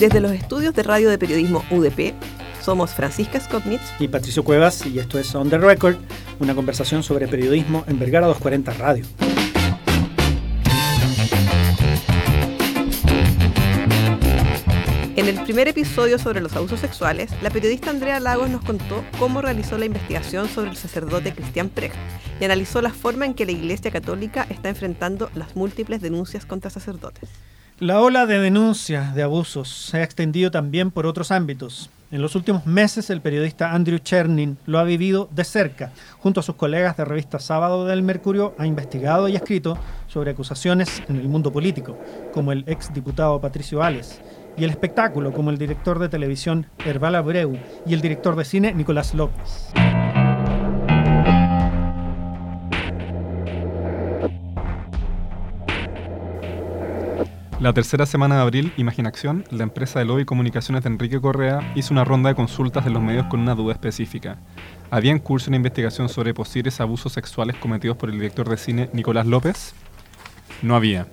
Desde los estudios de radio de periodismo UDP, somos Francisca Skotnitz y Patricio Cuevas y esto es On the Record, una conversación sobre periodismo en Vergara 240 Radio. En el primer episodio sobre los abusos sexuales, la periodista Andrea Lagos nos contó cómo realizó la investigación sobre el sacerdote Cristian Precht y analizó la forma en que la Iglesia Católica está enfrentando las múltiples denuncias contra sacerdotes. La ola de denuncias de abusos se ha extendido también por otros ámbitos. En los últimos meses el periodista Andrew Chernin lo ha vivido de cerca. Junto a sus colegas de revista Sábado del Mercurio ha investigado y escrito sobre acusaciones en el mundo político, como el ex diputado Patricio Ales, y el espectáculo, como el director de televisión Herbal Abreu y el director de cine Nicolás López. La tercera semana de abril, Imaginación, la empresa de lobby comunicaciones de Enrique Correa, hizo una ronda de consultas de los medios con una duda específica. ¿Había en curso una investigación sobre posibles abusos sexuales cometidos por el director de cine Nicolás López? No había.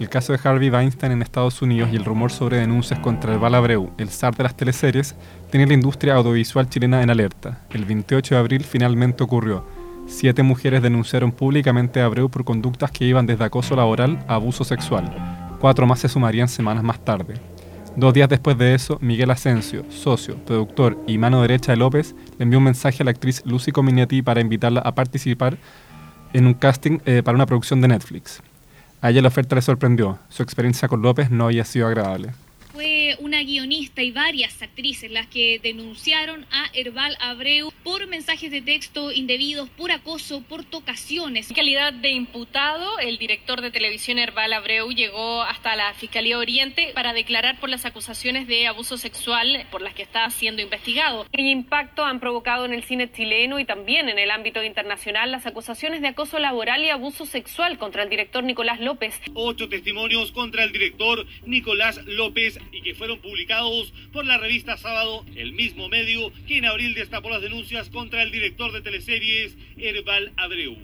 El caso de Harvey Weinstein en Estados Unidos y el rumor sobre denuncias contra el Balabreu, el zar de las teleseries, tenía la industria audiovisual chilena en alerta. El 28 de abril finalmente ocurrió. Siete mujeres denunciaron públicamente a Abreu por conductas que iban desde acoso laboral a abuso sexual. Cuatro más se sumarían semanas más tarde. Dos días después de eso, Miguel Asensio, socio, productor y mano derecha de López, le envió un mensaje a la actriz Lucy Cominetti para invitarla a participar en un casting eh, para una producción de Netflix. A ella la oferta le sorprendió. Su experiencia con López no había sido agradable fue una guionista y varias actrices las que denunciaron a Herbal Abreu por mensajes de texto indebidos, por acoso, por tocaciones. En calidad de imputado, el director de televisión Herbal Abreu llegó hasta la Fiscalía Oriente para declarar por las acusaciones de abuso sexual por las que está siendo investigado. ¿Qué impacto han provocado en el cine chileno y también en el ámbito internacional las acusaciones de acoso laboral y abuso sexual contra el director Nicolás López? Ocho testimonios contra el director Nicolás López y que fueron publicados por la revista Sábado, el mismo medio que en abril destapó las denuncias contra el director de teleseries Herbal Abreu.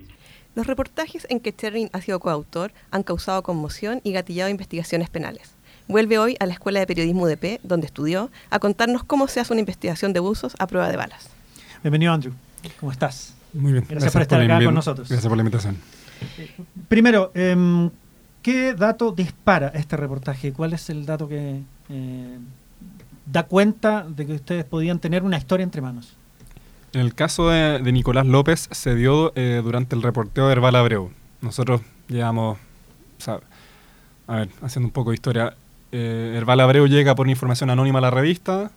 Los reportajes en que Cherrin ha sido coautor han causado conmoción y gatillado investigaciones penales. Vuelve hoy a la Escuela de Periodismo UDP, donde estudió, a contarnos cómo se hace una investigación de abusos a prueba de balas. Bienvenido, Andrew. ¿Cómo estás? Muy bien. Gracias, por estar acá con nosotros. Gracias por la invitación. Primero, eh, ¿Qué dato dispara este reportaje? ¿Cuál es el dato que eh, da cuenta de que ustedes podían tener una historia entre manos? En el caso de, Nicolás López se dio eh, durante el reporteo de Herbal Abreu. Nosotros llevamos, a ver, haciendo un poco de historia, eh, Herbal Abreu llega por información anónima a la revista,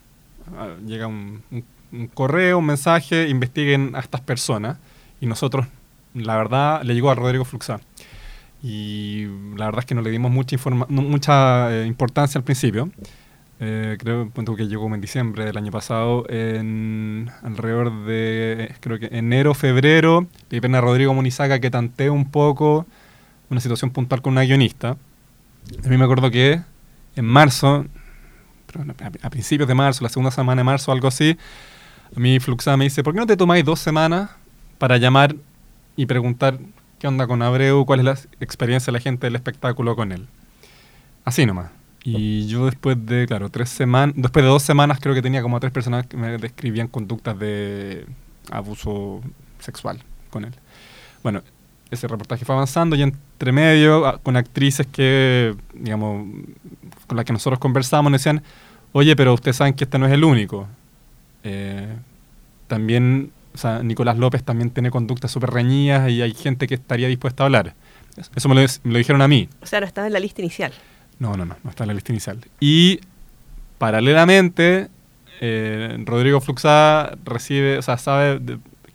llega un, correo, un mensaje, investiguen a estas personas y nosotros, la verdad, le llegó a Rodrigo Fluxá y la verdad es que no le dimos mucha, mucha eh, importancia al principio. Eh, creo que llegó en diciembre del año pasado, en alrededor de, creo que enero, febrero, le pena a Rodrigo Munizaga que tantee un poco una situación puntual con una guionista. A mí me acuerdo que en marzo, a principios de marzo, la segunda semana de marzo, algo así, a mí Fluxa me dice, ¿por qué no te tomáis dos semanas para llamar y preguntar qué onda con Abreu, cuál es la experiencia de la gente del espectáculo con él. Así nomás. Y yo después de, claro, tres semanas, después de dos semanas creo que tenía como tres personas que me describían conductas de abuso sexual con él. Bueno, ese reportaje fue avanzando y entre medio, ah, con actrices que, digamos, con las que nosotros conversamos, nos decían, oye, pero ustedes saben que este no es el único. Eh, también o sea, Nicolás López también tiene conductas súper reñidas y hay gente que estaría dispuesta a hablar. Eso me lo, dijeron a mí. O sea, no estaba en la lista inicial. No, no, no, no está en la lista inicial. Y paralelamente, eh, Rodrigo Fluxá recibe, o sea, sabe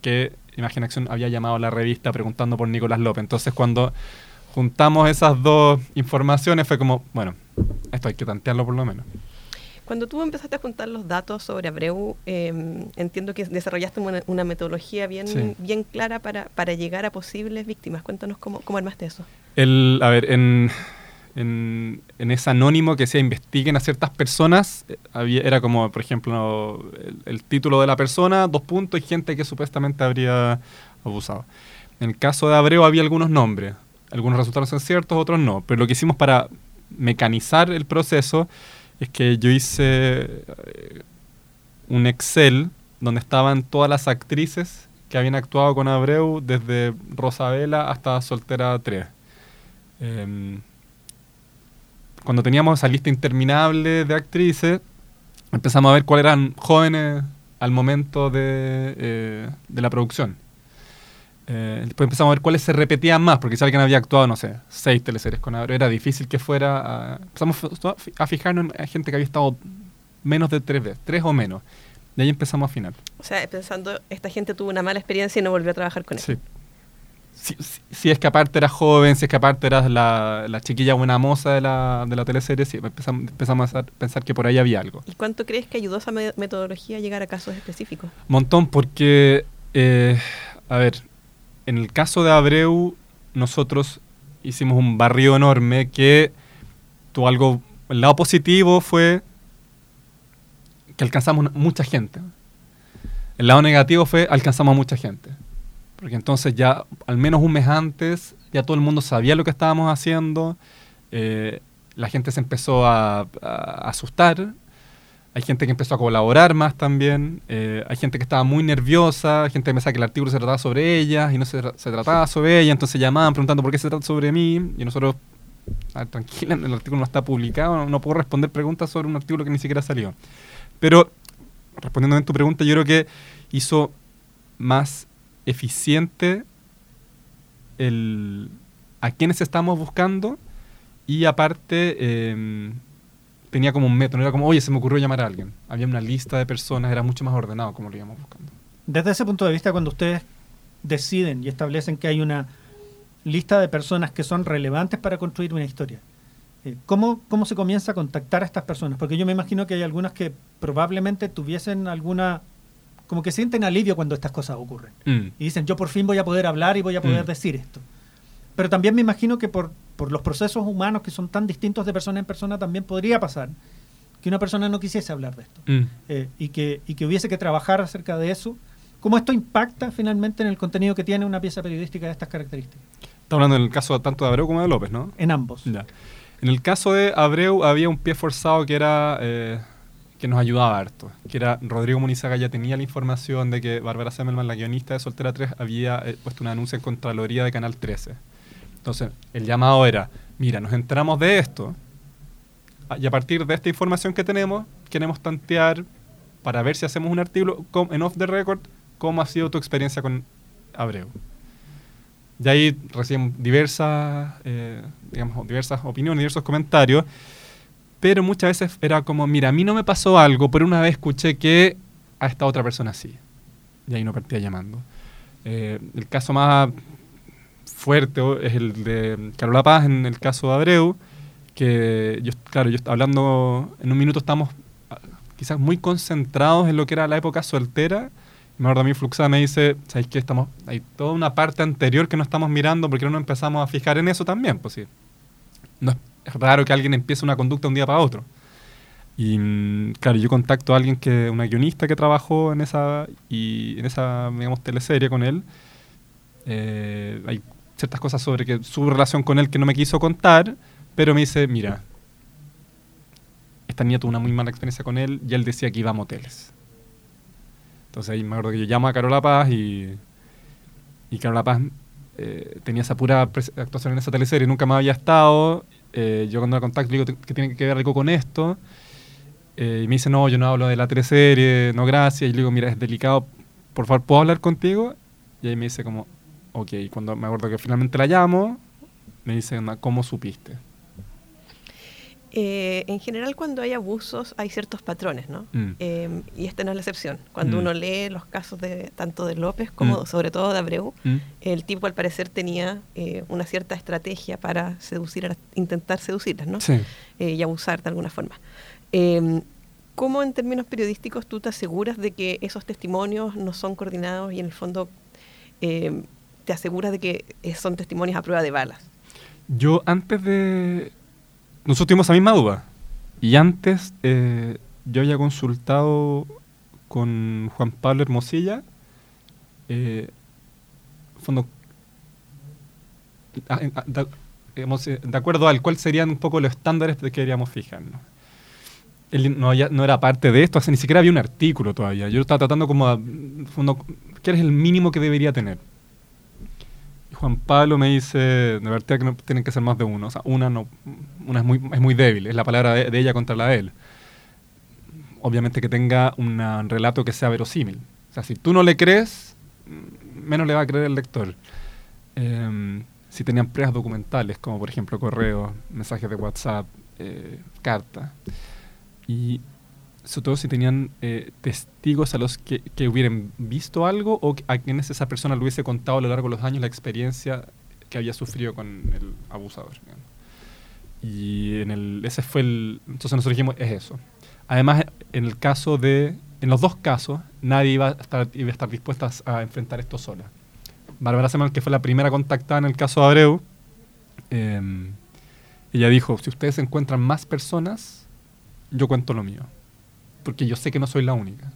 que Imaginación había llamado a la revista preguntando por Nicolás López. Entonces, cuando juntamos esas dos informaciones, fue como, bueno, esto hay que tantearlo por lo menos. Cuando tú empezaste a juntar los datos sobre Abreu, em, entiendo que desarrollaste una, metodología bien, bien clara para, para, llegar a posibles víctimas. Cuéntanos cómo, cómo armaste eso. El, a ver, en, en, ese anónimo que se investiguen a ciertas personas, eh, había, era como, por ejemplo, el, título de la persona, dos puntos, y gente que supuestamente habría abusado. En el caso de Abreu había algunos nombres. Algunos resultaron ser ciertos, otros no. Pero lo que hicimos para mecanizar el proceso es que yo hice eh, un Excel donde estaban todas las actrices que habían actuado con Abreu desde Rosabela hasta Soltera 3. Em, cuando teníamos esa lista interminable de actrices, empezamos a ver cuáles eran jóvenes al momento de, eh, de la producción. Eh, después empezamos a ver cuáles se repetían más, porque si alguien había actuado, no sé, seis teleseries con Abreu, era difícil que fuera... A, empezamos a fijarnos en gente que había estado menos de tres veces, tres o menos. De ahí empezamos a afinar. O sea, pensando, esta gente tuvo una mala experiencia y no volvió a trabajar con él. Sí. Si, es que aparte era joven, si es que aparte eras la, la chiquilla buena moza de la, de la teleserie, sí, empezamos, empezamos a pensar que por ahí había algo. ¿Y cuánto crees que ayudó esa metodología a llegar a casos específicos? Montón, porque, eh, a ver, en el caso de Abreu, nosotros hicimos un barrio enorme que tuvo algo, el lado positivo fue que alcanzamos mucha gente. El lado negativo fue alcanzamos a mucha gente. Porque entonces ya al menos un mes antes ya todo el mundo sabía lo que estábamos haciendo. Eh, la gente se empezó a, asustar. Hay gente que empezó a colaborar más también. Eh, hay gente que estaba muy nerviosa. Hay gente que pensaba que el artículo se trataba sobre ella y no se, se trataba sobre ella. Entonces llamaban preguntando por qué se trata sobre mí. Y nosotros, tranquila, el artículo no está publicado. No, no puedo responder preguntas sobre un artículo que ni siquiera salió. Pero, respondiendo a tu pregunta, yo creo que hizo más eficiente el, a quienes estamos buscando y aparte em, tenía como un método, no era como, oye, se me ocurrió llamar a alguien. Había una lista de personas, era mucho más ordenado como lo íbamos buscando. Desde ese punto de vista, cuando ustedes deciden y establecen que hay una lista de personas que son relevantes para construir una historia, eh, ¿Cómo, ¿Cómo se comienza a contactar a estas personas? Porque yo me imagino que hay algunas que probablemente tuviesen alguna como que sienten alivio cuando estas cosas ocurren. Mm. Y dicen, yo por fin voy a poder hablar y voy a poder mm. decir esto. Pero también me imagino que por, por los procesos humanos que son tan distintos de persona en persona, también podría pasar que una persona no quisiese hablar de esto mm. eh, y, que, y que hubiese que trabajar acerca de eso. ¿Cómo esto impacta finalmente en el contenido que tiene una pieza periodística de estas características? Está hablando en el caso tanto de Abreu como de López, ¿no? En ambos. Ya. En el caso de Abreu había un pie forzado que era eh, que nos ayudaba harto, que era Rodrigo Munizaga ya tenía la información de que Bárbara Semmelman, la guionista de Soltera 3, había eh, puesto una anuncia en Contraloría de Canal 13. Entonces, el llamado era, mira, nos enteramos de esto, y a partir de esta información que tenemos, queremos tantear para ver si hacemos un artículo en off the record, cómo ha sido tu experiencia con Abreu. De ahí recién diversas, eh, digamos, diversas opiniones, diversos comentarios, pero muchas veces era como, mira, a mí no me pasó algo, pero una vez escuché que a esta otra persona sí. Y ahí no partía llamando. Eh, el caso más fuerte es el de Carola Paz en el caso de Abreu, que yo, claro, yo hablando, en un minuto estamos ah, quizás muy concentrados en lo que era la época soltera, me acuerdo a mí Fluxa me dice, ¿sabéis qué? Estamos, hay toda una parte anterior que no estamos mirando porque no nos empezamos a fijar en eso también, pues sí. No es raro que alguien empiece una conducta un día para otro. Y mm, claro, yo contacto a alguien que, una guionista que trabajó en esa, y en esa, digamos, teleserie con él. Eh, hay ciertas cosas sobre que su relación con él que no me quiso contar, pero me dice, mira, esta niña tuvo una muy mala experiencia con él y él decía que iba a moteles. Entonces ahí me acuerdo que yo llamo a Carola Paz y, y Carola Paz eh, tenía esa pura actuación en esa teleserie, nunca más había estado. Eh, yo cuando la contacto le digo que tiene que ver algo con esto. Eh, y me dice, no, yo no hablo de la teleserie, no gracias. Y le digo, mira, es delicado, por favor, ¿puedo hablar contigo? Y ahí me dice como, ok. Cuando me acuerdo que finalmente la llamo, me dice, ¿cómo supiste? Eh, en general cuando hay abusos hay ciertos patrones, ¿no? Mm. Em, y esta no es la excepción. Cuando mm. uno lee los casos de tanto de López como mm. sobre todo de Abreu, el tipo al parecer tenía eh, una cierta estrategia para seducir, intentar seducirlas, ¿no? Eh, y abusar de alguna forma. Em, ¿Cómo en términos periodísticos tú te aseguras de que esos testimonios no son coordinados y en el fondo em, te aseguras de que son testimonios a prueba de balas? Yo antes de nosotros tuvimos esa misma duda. Y antes eh, yo había consultado con Juan Pablo Hermosilla, eh, fondo, ah, ah, de, acuerdo al cual serían un poco los estándares de que queríamos fijarnos. él no, no era parte de esto, ni siquiera había un artículo todavía. Yo estaba tratando como, ¿qué es el mínimo que debería tener? Juan Pablo me dice, de verdad que no tienen que ser más de uno. O sea, una, no, una es, muy, es muy débil, es la palabra de, ella contra la de él. Obviamente que tenga un relato que sea verosímil. O sea, si tú no le crees, menos le va a creer el lector. Em, si tenían pruebas documentales, como por ejemplo correos, mensajes de WhatsApp, eh, cartas y sobre todo si tenían eh, testigos a los que, hubieran visto algo o a quienes esa persona le hubiese contado a lo largo de los años la experiencia que había sufrido con el abusador. Y en el, ese fue el... Entonces nosotros dijimos, es eso. Además, en el caso de... En los dos casos, nadie iba a estar, iba a estar dispuesta a enfrentar esto sola. Bárbara Seman, que fue la primera contactada en el caso de Abreu, em, ella dijo, si ustedes encuentran más personas, yo cuento lo mío, porque yo sé que no soy la única.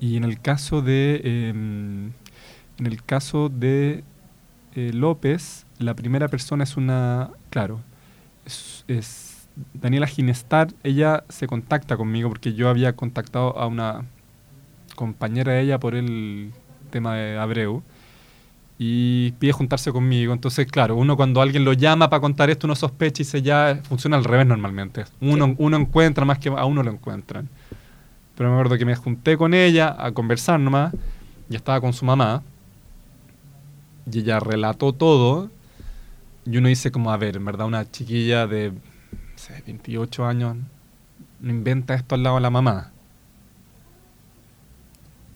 Y en el caso de, em, en el caso de eh, López, la primera persona es una, claro, es, Daniela Ginestar, ella se contacta conmigo porque yo había contactado a una compañera de ella por el tema de Abreu y pide juntarse conmigo. Entonces, claro, uno cuando alguien lo llama para contar esto, uno sospecha y se ya funciona al revés normalmente. Uno, uno encuentra más que a uno lo encuentran. Pero me acuerdo que me junté con ella a conversar nomás, y estaba con su mamá, y ella relató todo, y uno dice como, a ver, en verdad una chiquilla de 28 años no inventa esto al lado de la mamá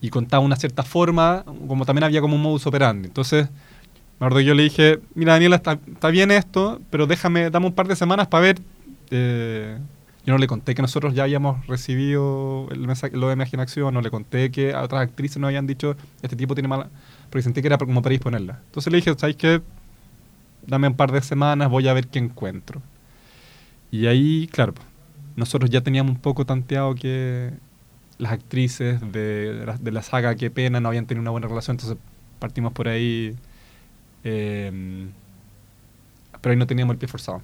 y contaba una cierta forma, como también había como un modus operandi. Entonces, me acuerdo que yo le dije, mira Daniela, está, bien esto, pero déjame, dame un par de semanas para ver. Eh, yo no le conté que nosotros ya habíamos recibido el mensaje, lo de imaginación, no le conté que a otras actrices nos habían dicho, este tipo tiene mala... Porque sentí que era como para disponerla. Entonces le dije, ¿sabes qué? Dame un par de semanas, voy a ver qué encuentro. Y ahí, claro, nosotros ya teníamos un poco tanteado que las actrices de, de, la, saga Qué pena no habían tenido una buena relación, entonces partimos por ahí. Em, pero ahí no teníamos el pie forzado.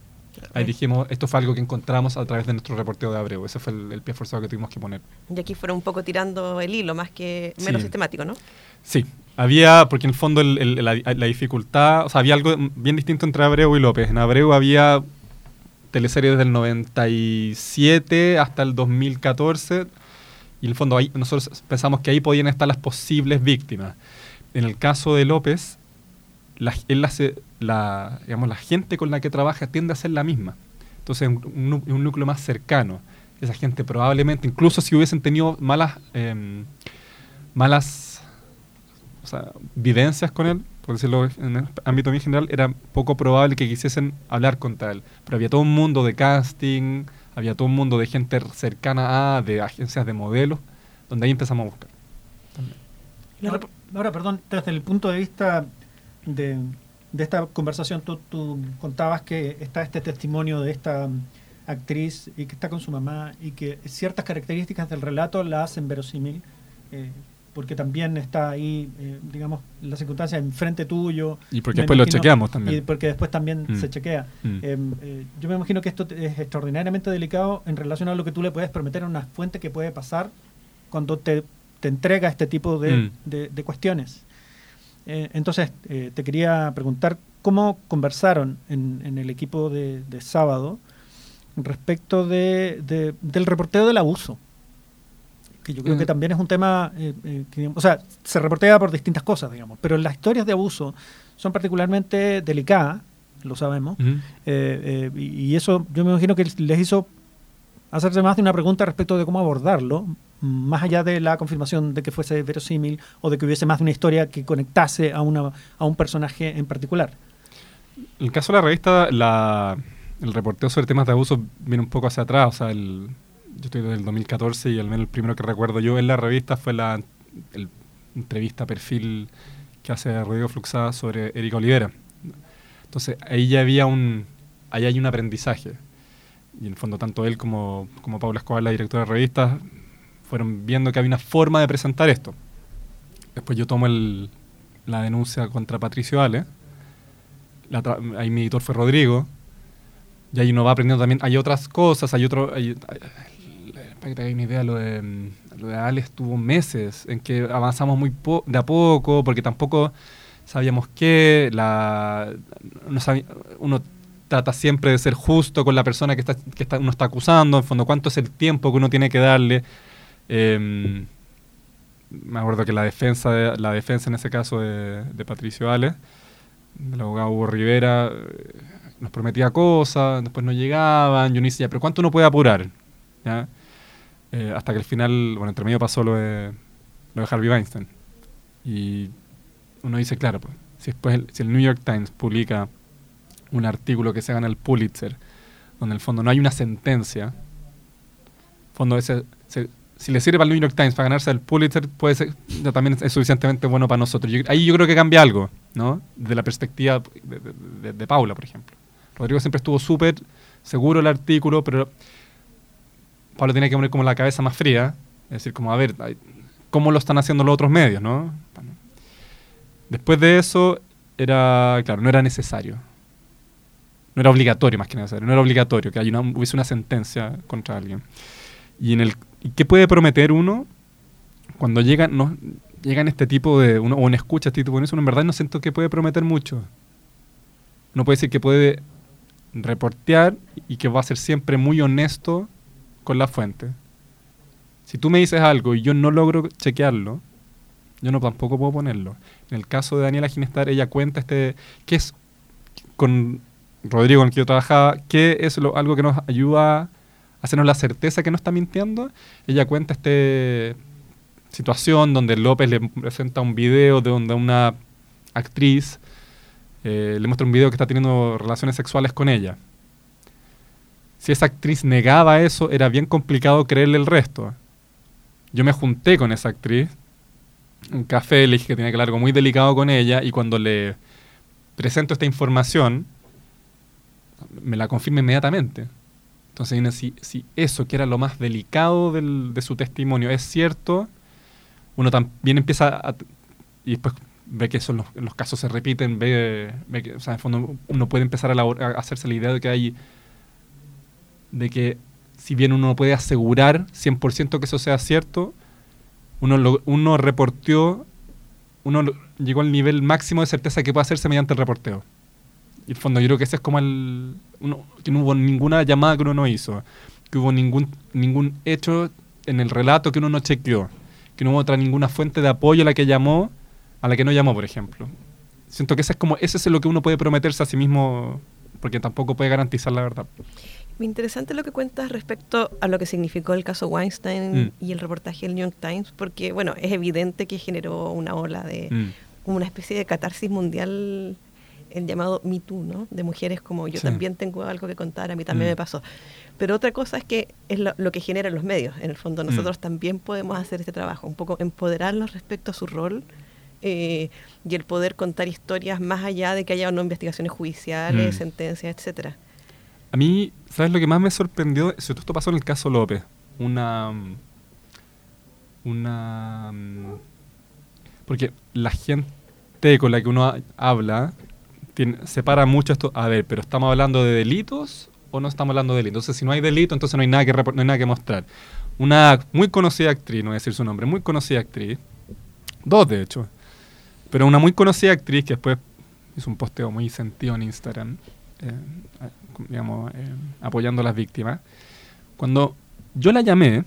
Ahí dijimos, esto fue algo que encontramos a través de nuestro reporteo de Abreu. Ese fue el, pie forzado que tuvimos que poner. Y aquí fueron un poco tirando el hilo, más que menos sistemático, ¿no? Sí, había, porque en el fondo la, la, dificultad, o sea, había algo bien distinto entre Abreu y López. En Abreu había teleseries desde el 97 hasta el 2014 y en el fondo ahí nosotros pensamos que ahí podían estar las posibles víctimas. En el caso de López, la, él hace, digamos, la gente con la que trabaja tiende a ser la misma. Entonces un, un núcleo más cercano. Esa gente probablemente, incluso si hubiesen tenido malas, em, malas o sea, vivencias con él, por decirlo en el ámbito bien general, era poco probable que quisiesen hablar contra él. Pero había todo un mundo de casting, había todo un mundo de gente cercana a, de agencias de modelos, donde ahí empezamos a buscar. Ahora, perdón, desde el punto de vista de, esta conversación, tú, tú, contabas que está este testimonio de esta actriz y que está con su mamá y que ciertas características del relato la hacen verosímil. Eh, porque también está ahí, eh, digamos, la circunstancia enfrente tuyo. Y porque después lo chequeamos también. Y porque después también mm. se chequea. Mm. Em, eh, yo me imagino que esto es extraordinariamente delicado en relación a lo que tú le puedes prometer a una fuente que puede pasar cuando te, te entrega este tipo de, mm. de, cuestiones. Eh, entonces, te quería preguntar cómo conversaron en, en el equipo de, de sábado respecto de, del reporteo del abuso que yo creo que también es un tema, eh, eh, que, o sea, se reportea por distintas cosas, digamos, pero las historias de abuso son particularmente delicadas, lo sabemos, eh, y eso yo me imagino que les hizo hacerse más de una pregunta respecto de cómo abordarlo, más allá de la confirmación de que fuese verosímil o de que hubiese más de una historia que conectase a, una, a un personaje en particular. En el caso de la revista, la, el reporteo sobre temas de abuso viene un poco hacia atrás, o sea, el, yo estoy desde el 2014 y el primero que recuerdo yo en la revista fue la entrevista perfil que hace Rodrigo Fluxada sobre Erika Olivera. Entonces ahí ya había un, ahí hay un aprendizaje. Y en el fondo tanto él como, como Paula Escobar, la directora de revistas, fueron viendo que había una forma de presentar esto. Después yo tomo el, la denuncia contra Patricio Ale. ahí mi editor fue Rodrigo. Y ahí uno va aprendiendo también. Hay otras cosas, hay otro para que te una idea, lo de, lo Alex tuvo meses en que avanzamos muy de a poco, porque tampoco sabíamos qué, uno trata siempre de ser justo con la persona que, está, que está, uno está acusando, en fondo, cuánto es el tiempo que uno tiene que darle. Em, me acuerdo que la defensa, de, la defensa en ese caso de, Patricio Ale, del abogado Hugo Rivera, eh, nos prometía cosas, después no llegaban, yo ni decía, pero ¿cuánto uno puede apurar? Eh, hasta que al final, bueno, entre medio pasó lo de, lo de Harvey Weinstein. Y uno dice, claro, pues, si después el, si el New York Times publica un artículo que se gana el Pulitzer, donde en el fondo no hay una sentencia, fondo ese, si le sirve al New York Times para ganarse el Pulitzer, puede ser, también es suficientemente bueno para nosotros. ahí yo creo que cambia algo, ¿no? De la perspectiva de, Paula, por ejemplo. Rodrigo siempre estuvo súper seguro el artículo, pero Paula tiene que poner como la cabeza más fría, es decir, como, a ver, ¿cómo lo están haciendo los otros medios, no? Después de eso, era, claro, no era necesario. No era obligatorio, más que necesario. No era obligatorio que haya una, hubiese una sentencia contra alguien. Y en el ¿Y qué puede prometer uno cuando llegan, no, llegan este tipo de, uno, o uno escucha este tipo de eso, uno en verdad no siento que puede prometer mucho. Uno puede decir que puede reportear y que va a ser siempre muy honesto con la fuente. Si tú me dices algo y yo no logro chequearlo, yo no tampoco puedo ponerlo. En el caso de Daniela Ginestar, ella cuenta este, qué es con Rodrigo con el que yo trabajaba, qué es lo, algo que nos ayuda hacernos la certeza que no está mintiendo, ella cuenta esta situación donde López le presenta un video de donde una actriz eh, le muestra un video que está teniendo relaciones sexuales con ella. Si esa actriz negaba eso, era bien complicado creerle el resto. Yo me junté con esa actriz, un café, le dije que tenía que hablar algo muy delicado con ella, y cuando le presento esta información, me la confirma inmediatamente. Entonces, si, si eso, que era lo más delicado del, de su testimonio, es cierto, uno también empieza a, y después ve que esos los, los casos se repiten, ve, ve, que, o sea, en fondo uno puede empezar a, a, hacerse la idea de que hay, de que si bien uno no puede asegurar 100% que eso sea cierto, uno, uno uno llegó al nivel máximo de certeza que puede hacerse mediante el reporteo. Y en fondo yo creo que ese es como el... que no hubo ninguna llamada que uno no hizo, que hubo ningún, ningún hecho en el relato que uno no chequeó, que no hubo otra ninguna fuente de apoyo a la que llamó, a la que no llamó, por ejemplo. Siento que ese es como ese es lo que uno puede prometerse a sí mismo, porque tampoco puede garantizar la verdad. Me interesante lo que cuentas respecto a lo que significó el caso Weinstein mm. y el reportaje del New York Times, porque bueno, es evidente que generó una ola de mm. una especie de catarsis mundial el llamado Me Too, ¿no? De mujeres como yo también tengo algo que contar, a mí también me mm. pasó. Pero otra cosa es que es lo, que generan los medios. En el fondo, nosotros también podemos hacer este trabajo, un poco empoderarlos respecto a su rol eh, y el poder contar historias más allá de que haya no investigaciones judiciales, sentencias, etcétera. A mí, ¿sabes lo que más me sorprendió? Esto pasó en el caso López. Una. Una. Porque la gente con la que uno habla separa mucho esto. A ver, pero ¿estamos hablando de delitos o no estamos hablando de delitos? Entonces, si no hay delito, entonces no hay nada que, no hay nada que mostrar. Una muy conocida actriz, no voy a decir su nombre, muy conocida actriz, dos de hecho, pero una muy conocida actriz que después hizo un posteo muy sentido en Instagram, digamos, eh, apoyando a las víctimas. Cuando yo la llamé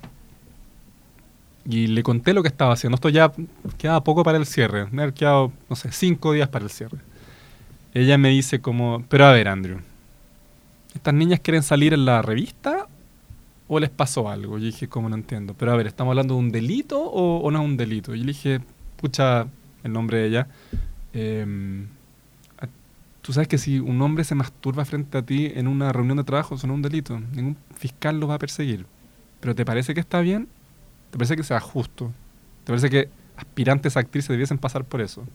y le conté lo que estaba haciendo, esto ya quedaba poco para el cierre, me quedado, no sé, cinco días para el cierre ella me dice como, pero a ver, Andrew, ¿estas niñas quieren salir en la revista o les pasó algo? Yo dije, ¿cómo no entiendo? Pero a ver, ¿estamos hablando de un delito o, no es un delito? Y le dije, pucha, el nombre de ella, em, tú sabes que si un hombre se masturba frente a ti en una reunión de trabajo, eso no es un delito. Ningún fiscal lo va a perseguir. ¿Pero te parece que está bien? ¿Te parece que sea justo? ¿Te parece que aspirantes a actrices debiesen pasar por eso?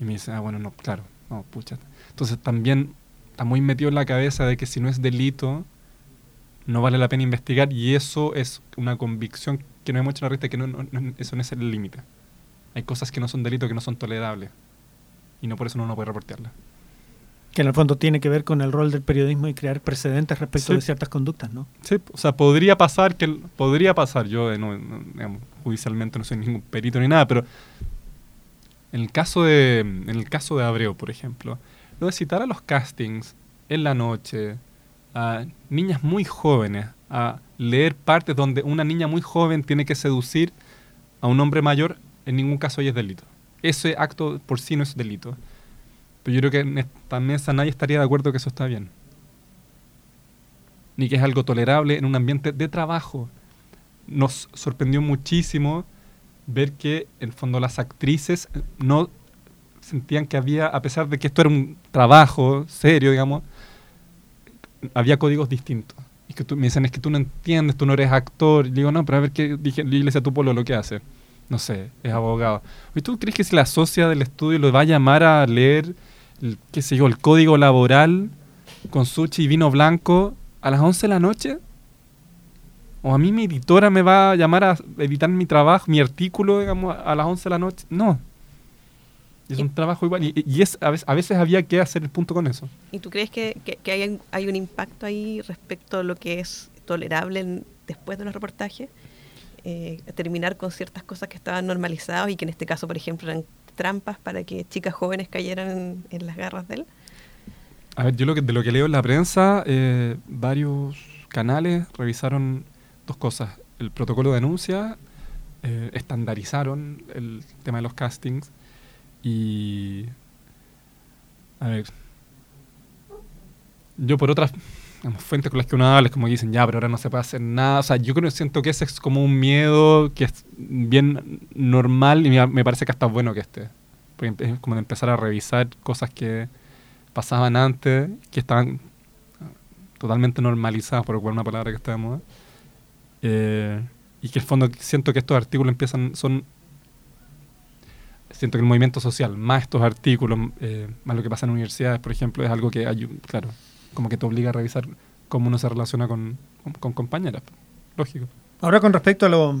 Y me dice, ah, bueno, no, claro, no, pucha. Entonces también está muy metido en la cabeza de que si no es delito, no vale la pena investigar y eso es una convicción que no hemos hecho en la revista, que no, eso no es el límite. Hay cosas que no son delitos, que no son tolerables. Y no por eso uno no puede reportearlas. Que en el fondo tiene que ver con el rol del periodismo y crear precedentes respecto Sí. de ciertas conductas, ¿no? Sí, o sea, podría pasar que podría pasar. Yo, eh, no, digamos, judicialmente no soy ningún perito ni nada, pero en el caso de en el caso de Abreu, por ejemplo, lo de citar a los castings en la noche a niñas muy jóvenes a leer partes donde una niña muy joven tiene que seducir a un hombre mayor, en ningún caso ahí es delito. Ese acto por sí no es delito. Pero yo creo que en esta mesa nadie estaría de acuerdo que eso está bien ni que es algo tolerable en un ambiente de trabajo. Nos sorprendió muchísimo ver que en fondo las actrices eh, no sentían que había, a pesar de que esto era un trabajo serio, digamos, había códigos distintos. Y que tú, me dicen, es que tú no entiendes, tú no eres actor. Y digo, no, pero a ver qué dije, la iglesia tu polo lo que hace. No sé, es abogado. ¿Y tú crees que si la socia del estudio lo va a llamar a leer, el, qué sé yo, el código laboral con sushi y vino blanco a las 11 de la noche? ¿O a mí mi editora me va a llamar a editar mi trabajo, mi artículo, digamos, a las 11 de la noche? No. Es un trabajo igual. Y, y es, a, veces, a veces había que hacer el punto con eso. ¿Y tú crees que, que- que hay, hay un impacto ahí respecto a lo que es tolerable en- después de los reportajes? Eh, terminar con ciertas cosas que estaban normalizadas y que en este caso, por ejemplo, eran trampas para que chicas jóvenes cayeran en, las garras de él. A ver, yo lo que, de lo que leo en la prensa, eh, varios canales revisaron dos cosas. El protocolo de denuncia, eh, estandarizaron el tema de los castings y... A ver, yo por otras fuentes con las que uno habla, es como dicen, ya, pero ahora no se puede hacer nada. O sea, yo creo siento que ese es como un miedo que es bien normal y me, parece que hasta bueno que esté. Porque es como de empezar a revisar cosas que pasaban antes, que estaban totalmente normalizadas, por ocupar una palabra que está de moda. Eh, y que el fondo siento que estos artículos empiezan, son... Siento que el movimiento social, más estos artículos, eh, más lo que pasa en universidades, por ejemplo, es algo que, hay, claro, como que te obliga a revisar cómo uno se relaciona con, con, compañeras. Lógico. Ahora con respecto a lo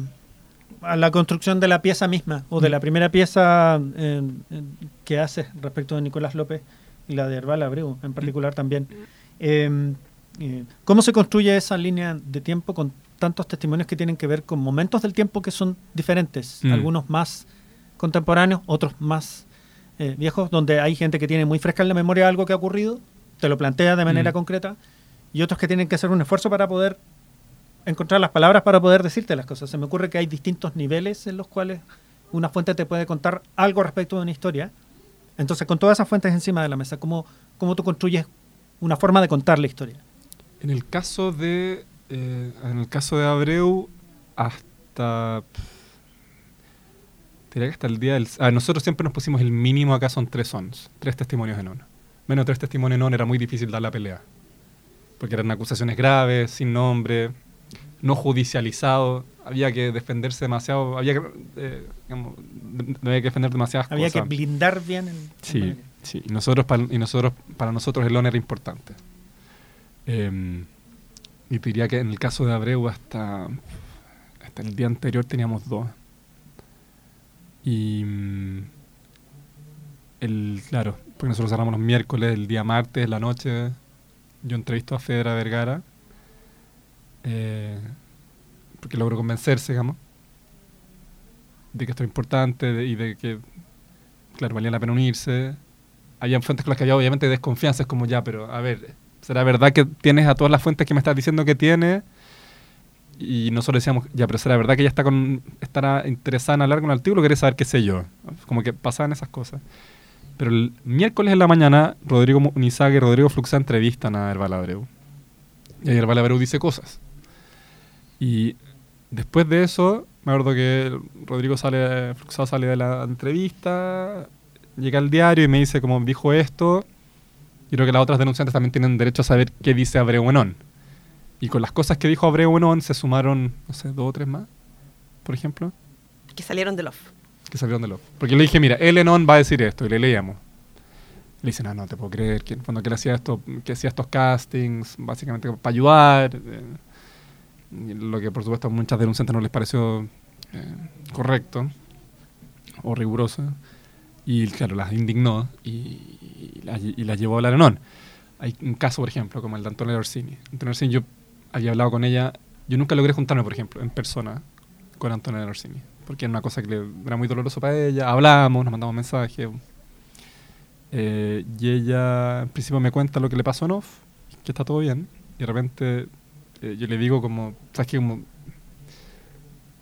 a la construcción de la pieza misma o de la primera pieza eh, que haces respecto de Nicolás López y la de Herbal Abreu en particular también. Eh, eh, ¿Cómo se construye esa línea de tiempo con tantos testimonios que tienen que ver con momentos del tiempo que son diferentes? Mm. Algunos más contemporáneos, otros más eh, viejos, donde hay gente que tiene muy fresca en la memoria algo que ha ocurrido, te lo plantea de manera Mm. concreta, y otros que tienen que hacer un esfuerzo para poder encontrar las palabras para poder decirte las cosas. Se me ocurre que hay distintos niveles en los cuales una fuente te puede contar algo respecto de una historia. Entonces, con todas esas fuentes encima de la mesa, ¿cómo, cómo tú construyes una forma de contar la historia? En el caso de eh, en el caso de Abreu hasta diría que hasta el día del ah, nosotros siempre nos pusimos el mínimo acá son tres ons, tres testimonios en on. Menos tres testimonios en on era muy difícil dar la pelea. Porque eran acusaciones graves, sin nombre, no judicializado, había que defenderse demasiado, había que eh, digamos, había que defender demasiadas Había cosas. que blindar bien el... Sí, sí. Y nosotros, para, y nosotros, para nosotros el ON era importante. Eh, y te diría que en el caso de Abreu hasta, hasta el día anterior teníamos dos. Y mm, el, claro, porque nosotros cerramos los miércoles, el día martes, la noche, yo entrevisto a Fedra Vergara, eh, porque logró convencerse, digamos, de que esto es importante de- y de que, claro, valía la pena unirse. Había fuentes con las que había obviamente desconfianza, es como ya, pero a ver, ¿será verdad que tienes a todas las fuentes que me estás diciendo que tiene? Y nosotros decíamos, ya, pero ¿será verdad que ella está con, estará interesada en hablar con el artículo? ¿Querés saber qué sé yo? Como que pasaban esas cosas. Pero el miércoles en la mañana, Rodrigo Unizaga y Rodrigo Fluxa entrevistan a Herbal Abreu. Y ahí Herbal Abreu dice cosas. Y después de eso, me acuerdo que Rodrigo sale, Fluxado sale de la entrevista, llega al diario y me dice como dijo esto. Y creo que las otras denunciantes también tienen derecho a saber qué dice Abreu Enón. Y con las cosas que dijo Abreu Enón se sumaron, no sé, dos o tres más, por ejemplo, Que salieron del off. Que salieron de lo. Porque le dije, mira, el Enón va a decir esto, y le leíamos. Le dicen, ah, no te puedo creer, que fondo que él hacía esto, que hacía estos castings, básicamente para ayudar. eh, y lo que por supuesto a muchas denunciantes no les pareció eh, correcto o riguroso. Y claro, las indignó y, las la llevó a hablar en. Hay un caso, por ejemplo, como el de Antonio Orsini. Antonio Orsini, yo había hablado con ella, yo nunca logré juntarme, por ejemplo, en persona con Antonio Orsini, porque era una cosa que era muy doloroso para ella. Hablamos, nos mandamos mensajes. Eh, y ella, en principio, me cuenta lo que le pasó en off, que está todo bien. Y de repente eh, yo le digo como, ¿sabes qué? Como,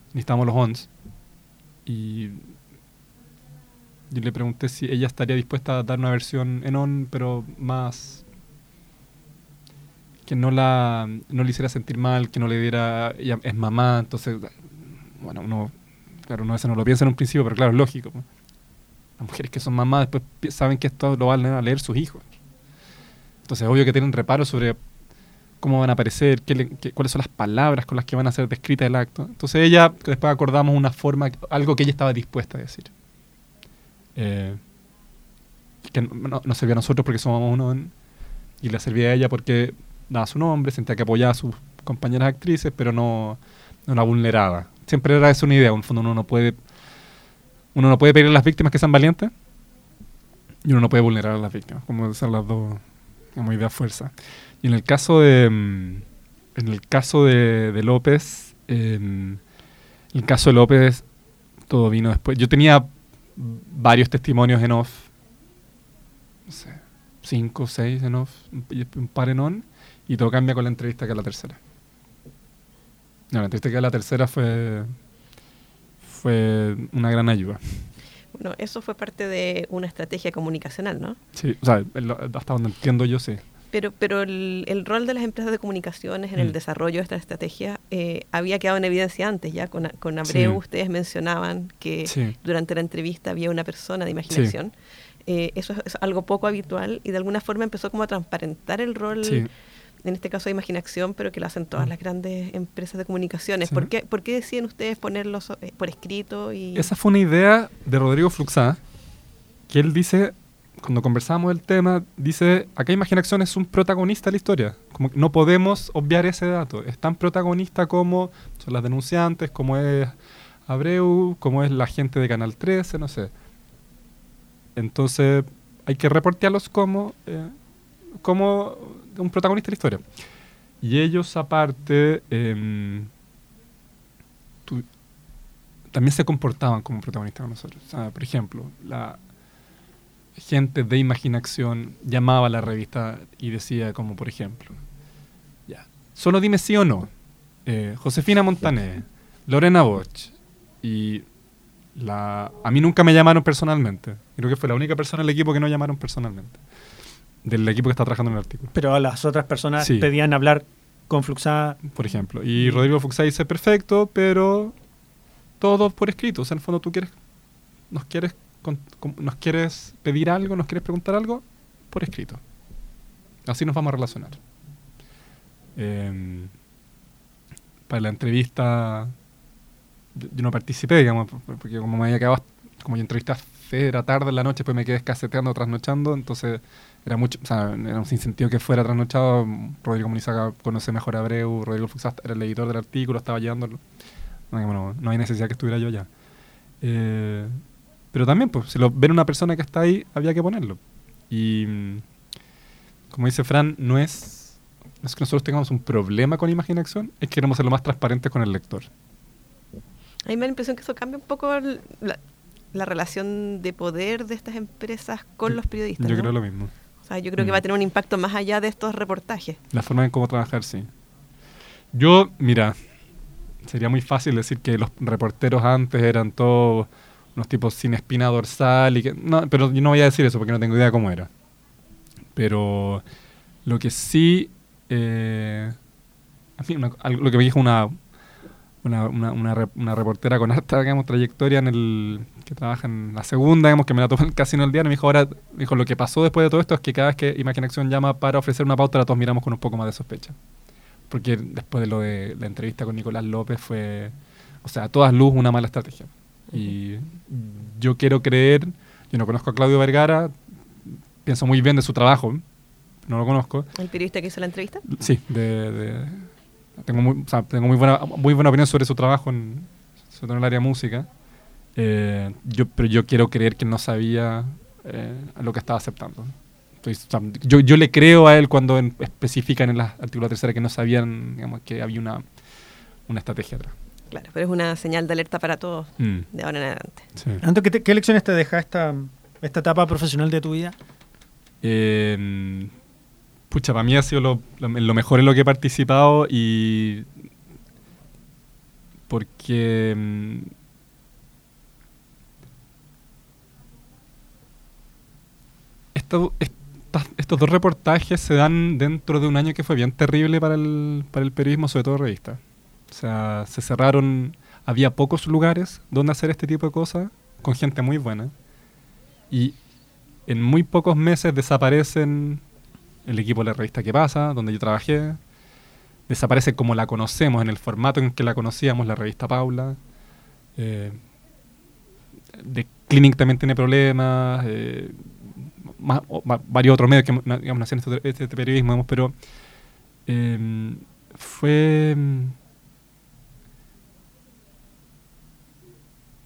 necesitamos los ONS. Y yo le pregunté si ella estaría dispuesta a dar una versión en on, pero más que no la no le hiciera sentir mal, que no le diera ella es mamá, entonces bueno, uno claro, uno a no lo piensa en un principio, pero claro, es lógico. Las mujeres que son mamás después saben que esto lo van a leer sus hijos. Entonces, es obvio que tienen reparo sobre cómo van a aparecer, qué cuáles son las palabras con las que van a ser descritas el acto. Entonces ella, después acordamos una forma, algo que ella estaba dispuesta a decir. Eh, que no, servía a nosotros porque somos uno y le servía a ella porque daba su nombre, sentía que apoyaba a sus compañeras actrices, pero no, no la vulneraba. Siempre era esa una idea, en fondo uno no puede uno no puede pedir a las víctimas que sean valientes y uno no puede vulnerar a las víctimas, como son las dos como idea fuerza. Y en el caso de mm, en el caso de, López, en el caso de López todo vino después. Yo tenía varios testimonios en off, no sé, cinco, seis en off, un par en on, y todo cambia con la entrevista que es la tercera. No, la que es la tercera fue, fue una gran ayuda. Bueno, eso fue parte de una estrategia comunicacional, ¿no? Sí, o sea, hasta donde entiendo yo, sí. Pero, pero el, rol de las empresas de comunicaciones en el mm. desarrollo de esta estrategia eh, había quedado en evidencia antes ya. Con, con Abreu ustedes mencionaban que durante la entrevista había una persona de imaginación. Eh, eso es, algo poco habitual y de alguna forma empezó como a transparentar el rol, en este caso de imaginación, pero que lo hacen todas mm. las grandes empresas de comunicaciones. ¿Por, qué, ¿Por qué deciden ustedes ponerlo eh, por escrito? y Esa fue una idea de Rodrigo Fluxá, que él dice cuando conversamos el tema, dice, acá Imaginación es un protagonista de la historia. Como no podemos obviar ese dato. Es tan protagonista como son las denunciantes, como es Abreu, como es la gente de Canal 13, no sé. Entonces, hay que reportearlos como, eh, como un protagonista de la historia. Y ellos, aparte, em, también se comportaban como protagonistas con nosotros. por ejemplo, la, gente de imaginación llamaba a la revista y decía como por ejemplo, ya, solo dime sí o no, eh, Josefina Montané, Lorena Bosch y la, a mí nunca me llamaron personalmente. Creo que fue la única persona del equipo que no llamaron personalmente. Del equipo que está trabajando en el artículo. Pero a las otras personas pedían hablar con Fluxá. Por ejemplo. Y Rodrigo Fluxá dice, perfecto, pero todo por escrito. O sea, en el fondo tú quieres, nos quieres nos quieres pedir algo, nos quieres preguntar algo, por escrito. Así nos vamos a relacionar. Em, para la entrevista, yo, no participé, digamos, porque como me había quedado, como yo entrevisté a Fedra tarde en la noche, pues me quedé escaseteando, trasnochando, entonces era mucho, o sea, era un sinsentido que fuera trasnochado. Rodrigo Munizaga conoce mejor a Abreu, Rodrigo Fuxast era el editor del artículo, estaba llevándolo. No, no hay necesidad que estuviera yo ya. Eh, pero también, pues, si lo ven una persona que está ahí, había que ponerlo. Y mm, como dice Fran, no es, es que nosotros tengamos un problema con imaginación, es que queremos ser lo más transparentes con el lector. A mí me da la impresión que eso cambia un poco la, relación de poder de estas empresas con los periodistas. Yo creo lo mismo. O sea, yo creo que va a tener un impacto más allá de estos reportajes. La forma en cómo trabajar, sí. Yo, mira, sería muy fácil decir que los reporteros antes eran todos unos tipos sin espina dorsal y que no, pero yo no voy a decir eso porque no tengo idea cómo era. Pero lo que sí, eh, lo que me dijo una una, una, una, reportera con alta digamos, trayectoria en el que trabaja en la segunda, digamos, que me la tomó casi en el día, me dijo ahora, me dijo lo que pasó después de todo esto es que cada vez que Imaginación llama para ofrecer una pauta, la todos miramos con un poco más de sospecha. Porque después de lo de la entrevista con Nicolás López fue, o sea, todas luz una mala estrategia. Y yo quiero creer, yo no conozco a Claudio Vergara, pienso muy bien de su trabajo, no lo conozco. ¿El periodista que hizo la entrevista? Sí, de, tengo, muy, tengo muy, buena, muy buena opinión sobre su trabajo en, sobre todo en el área música. Eh, yo, pero yo quiero creer que no sabía eh, lo que estaba aceptando. Entonces, yo, yo, le creo a él cuando en, especifican en la artículo tercera que no sabían digamos, que había una, una estrategia atrás. Claro, pero es una señal de alerta para todos mm. de ahora en adelante. Sí. ¿qué, ¿qué, lecciones te deja esta, esta etapa profesional de tu vida? Eh, pucha, para mí ha sido lo, mejor en lo que he participado y porque mm, estos dos reportajes se dan dentro de un año que fue bien terrible para el, para el periodismo, sobre todo revista. O sea, se cerraron, había pocos lugares donde hacer este tipo de cosas, con gente muy buena. Y en muy pocos meses desaparecen el equipo de la revista que pasa, donde yo trabajé. Desaparece como la conocemos, en el formato en que la conocíamos, la revista Paula. Eh, Clinic también tiene problemas. Eh, varios otros medios que digamos, nacían este, este, este, periodismo, pero em, fue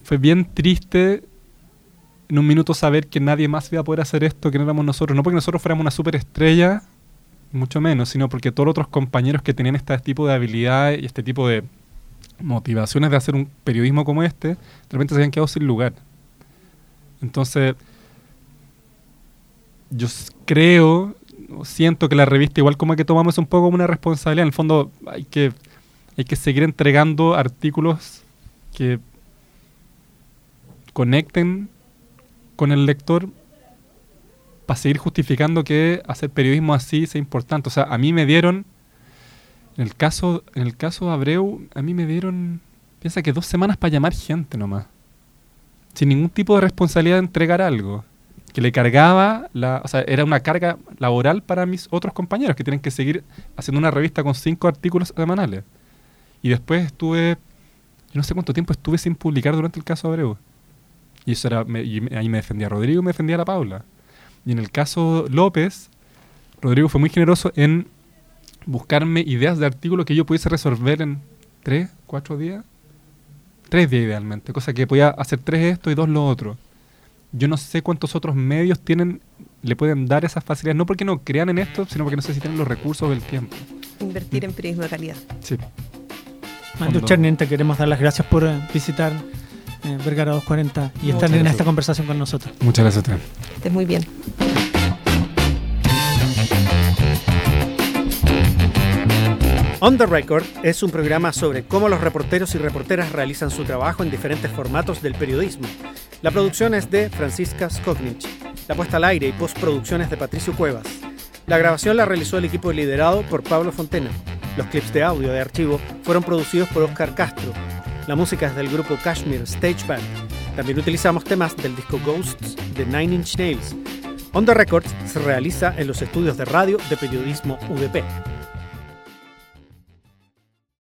fue bien triste en un minuto saber que nadie más iba a poder hacer esto que no éramos nosotros, no porque nosotros fuéramos una superestrella, mucho menos, sino porque todos los otros compañeros que tenían este tipo de habilidades y este tipo de motivaciones de hacer un periodismo como este, de repente se habían quedado sin lugar. Entonces, yo creo, siento que la revista igual como que tomamos un poco una responsabilidad. En el fondo hay que, hay que seguir entregando artículos que conecten con el lector para seguir justificando que hacer periodismo así sea importante. O sea, a mí me dieron, en el caso, en el caso de Abreu, a mí me dieron, piensa que dos semanas para llamar gente nomás. Sin ningún tipo de responsabilidad de entregar algo que le cargaba, la, o sea, era una carga laboral para mis otros compañeros que tienen que seguir haciendo una revista con cinco artículos semanales. Y después estuve, yo no sé cuánto tiempo estuve sin publicar durante el caso Abreu. Y eso era, ahí me defendía Rodrigo, me defendía la Paula. Y en el caso López, Rodrigo fue muy generoso en buscarme ideas de artículos que yo pudiese resolver en tres, cuatro días. Tres días idealmente, cosa que podía hacer tres esto y dos lo otro yo no sé cuántos otros medios tienen le pueden dar esas facilidades, no porque no crean en esto, sino porque no sé si tienen los recursos o el tiempo. Invertir en periodismo de calidad. Sí. Andrew Chernin, te queremos dar las gracias por eh, visitar eh, Vergara 240 y estar en esta conversación con nosotros. Muchas gracias a usted. Estés muy bien. On the Record es un programa sobre cómo los reporteros y reporteras realizan su trabajo en diferentes formatos del periodismo. La producción es de Francisca Skoknich. La puesta al aire y postproducción es de Patricio Cuevas. La grabación la realizó el equipo liderado por Pablo Fontena. Los clips de audio de archivo fueron producidos por Oscar Castro. La música es del grupo Kashmir Stage Band. También utilizamos temas del disco Ghosts de Nine Inch Nails. On the Records se realiza en los estudios de radio de periodismo UDP.